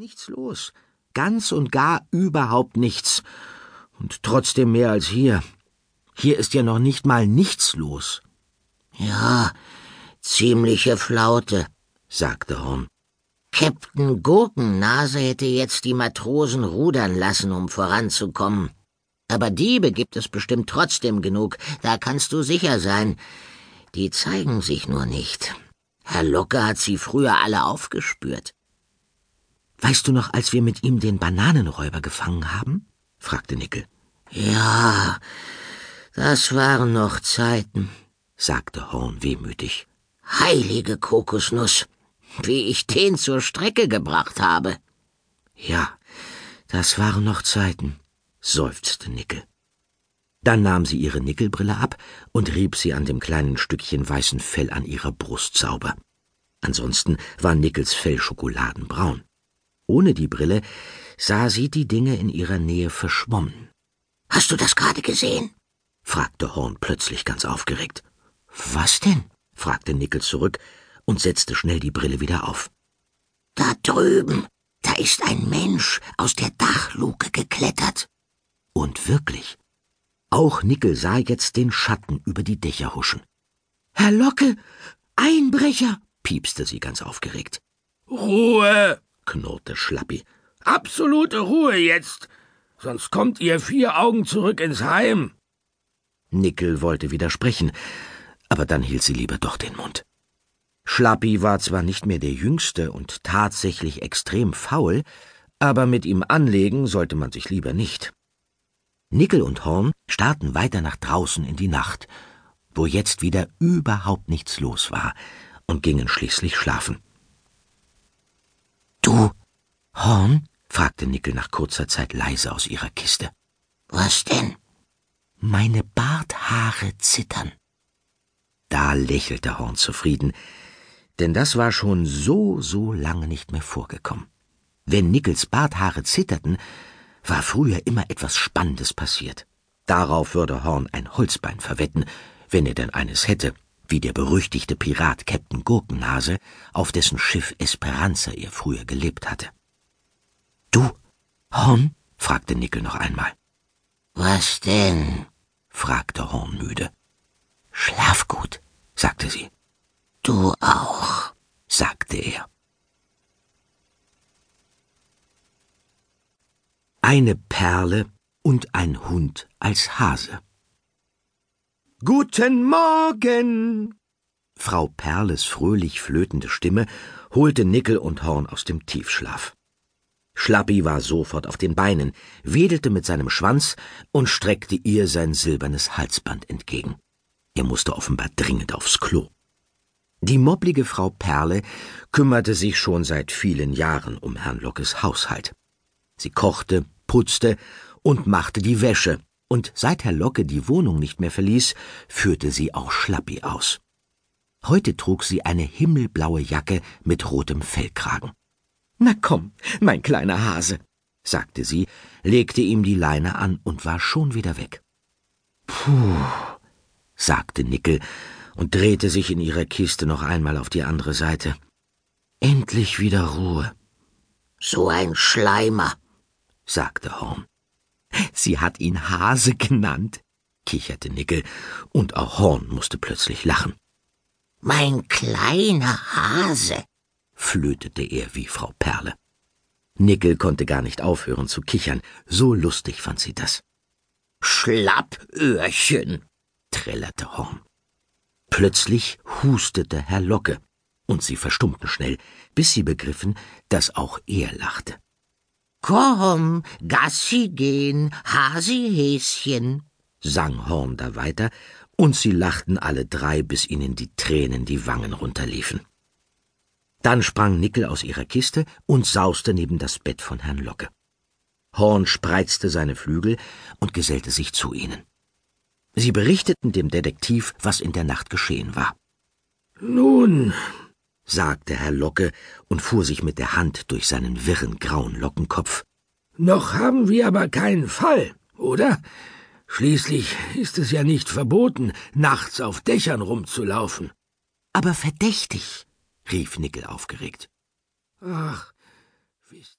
nichts los. Ganz und gar überhaupt nichts. Und trotzdem mehr als hier. Hier ist ja noch nicht mal nichts los. Ja, ziemliche Flaute, sagte Horn. Captain Gurkennase hätte jetzt die Matrosen rudern lassen, um voranzukommen. Aber Diebe gibt es bestimmt trotzdem genug, da kannst du sicher sein. Die zeigen sich nur nicht. Herr Locke hat sie früher alle aufgespürt. Weißt du noch, als wir mit ihm den Bananenräuber gefangen haben? fragte Nickel. Ja, das waren noch Zeiten, sagte Horn wehmütig. Heilige Kokosnuss, wie ich den zur Strecke gebracht habe. Ja, das waren noch Zeiten, seufzte Nickel. Dann nahm sie ihre Nickelbrille ab und rieb sie an dem kleinen Stückchen weißen Fell an ihrer Brust sauber. Ansonsten war Nickels Fell schokoladenbraun. Ohne die Brille sah sie die Dinge in ihrer Nähe verschwommen. Hast du das gerade gesehen? fragte Horn plötzlich ganz aufgeregt. Was denn? fragte Nickel zurück und setzte schnell die Brille wieder auf. Da drüben, da ist ein Mensch aus der Dachluke geklettert. Und wirklich, auch Nickel sah jetzt den Schatten über die Dächer huschen. Herr Locke, Einbrecher, piepste sie ganz aufgeregt. Ruhe, knurrte Schlappi. Absolute Ruhe jetzt, sonst kommt ihr vier Augen zurück ins Heim. Nickel wollte widersprechen, aber dann hielt sie lieber doch den Mund. Schlappi war zwar nicht mehr der Jüngste und tatsächlich extrem faul, aber mit ihm anlegen sollte man sich lieber nicht. Nickel und Horn starrten weiter nach draußen in die Nacht, wo jetzt wieder überhaupt nichts los war, und gingen schließlich schlafen. Du, Horn? fragte Nickel nach kurzer Zeit leise aus ihrer Kiste. Was denn? Meine Barthaare zittern. Da lächelte Horn zufrieden, denn das war schon so, so lange nicht mehr vorgekommen. Wenn Nickels Barthaare zitterten, war früher immer etwas Spannendes passiert. Darauf würde Horn ein Holzbein verwetten, wenn er denn eines hätte, wie der berüchtigte Pirat Captain Gurkennase, auf dessen Schiff Esperanza er früher gelebt hatte. Du, Horn? fragte Nickel noch einmal. Was denn? fragte Horn müde. Schlaf gut, sagte sie. Du auch, sagte er. Eine Perle und ein Hund als Hase. Guten Morgen! Frau Perles fröhlich flötende Stimme holte Nickel und Horn aus dem Tiefschlaf. Schlappi war sofort auf den Beinen, wedelte mit seinem Schwanz und streckte ihr sein silbernes Halsband entgegen. Er musste offenbar dringend aufs Klo. Die mobblige Frau Perle kümmerte sich schon seit vielen Jahren um Herrn Lockes Haushalt. Sie kochte, putzte und machte die Wäsche, und seit Herr Locke die Wohnung nicht mehr verließ, führte sie auch Schlappi aus. Heute trug sie eine himmelblaue Jacke mit rotem Fellkragen. Na komm, mein kleiner Hase, sagte sie, legte ihm die Leine an und war schon wieder weg. Puh, sagte Nickel und drehte sich in ihrer Kiste noch einmal auf die andere Seite. Endlich wieder Ruhe. So ein Schleimer, sagte Horn. Sie hat ihn Hase genannt, kicherte Nickel, und auch Horn musste plötzlich lachen. Mein kleiner Hase, flötete er wie Frau Perle. Nickel konnte gar nicht aufhören zu kichern, so lustig fand sie das. Schlappöhrchen, trällerte Horn. Plötzlich hustete Herr Locke, und sie verstummten schnell, bis sie begriffen, dass auch er lachte. Komm, Gassi gehen, Hasi Häschen, sang Horn da weiter, und sie lachten alle drei, bis ihnen die Tränen die Wangen runterliefen. Dann sprang Nickel aus ihrer Kiste und sauste neben das Bett von Herrn Locke. Horn spreizte seine Flügel und gesellte sich zu ihnen. Sie berichteten dem Detektiv, was in der Nacht geschehen war. Nun, sagte Herr Locke und fuhr sich mit der Hand durch seinen wirren grauen Lockenkopf. Noch haben wir aber keinen Fall, oder? Schließlich ist es ja nicht verboten, nachts auf Dächern rumzulaufen. Aber verdächtig, rief Nickel aufgeregt. Ach, wisst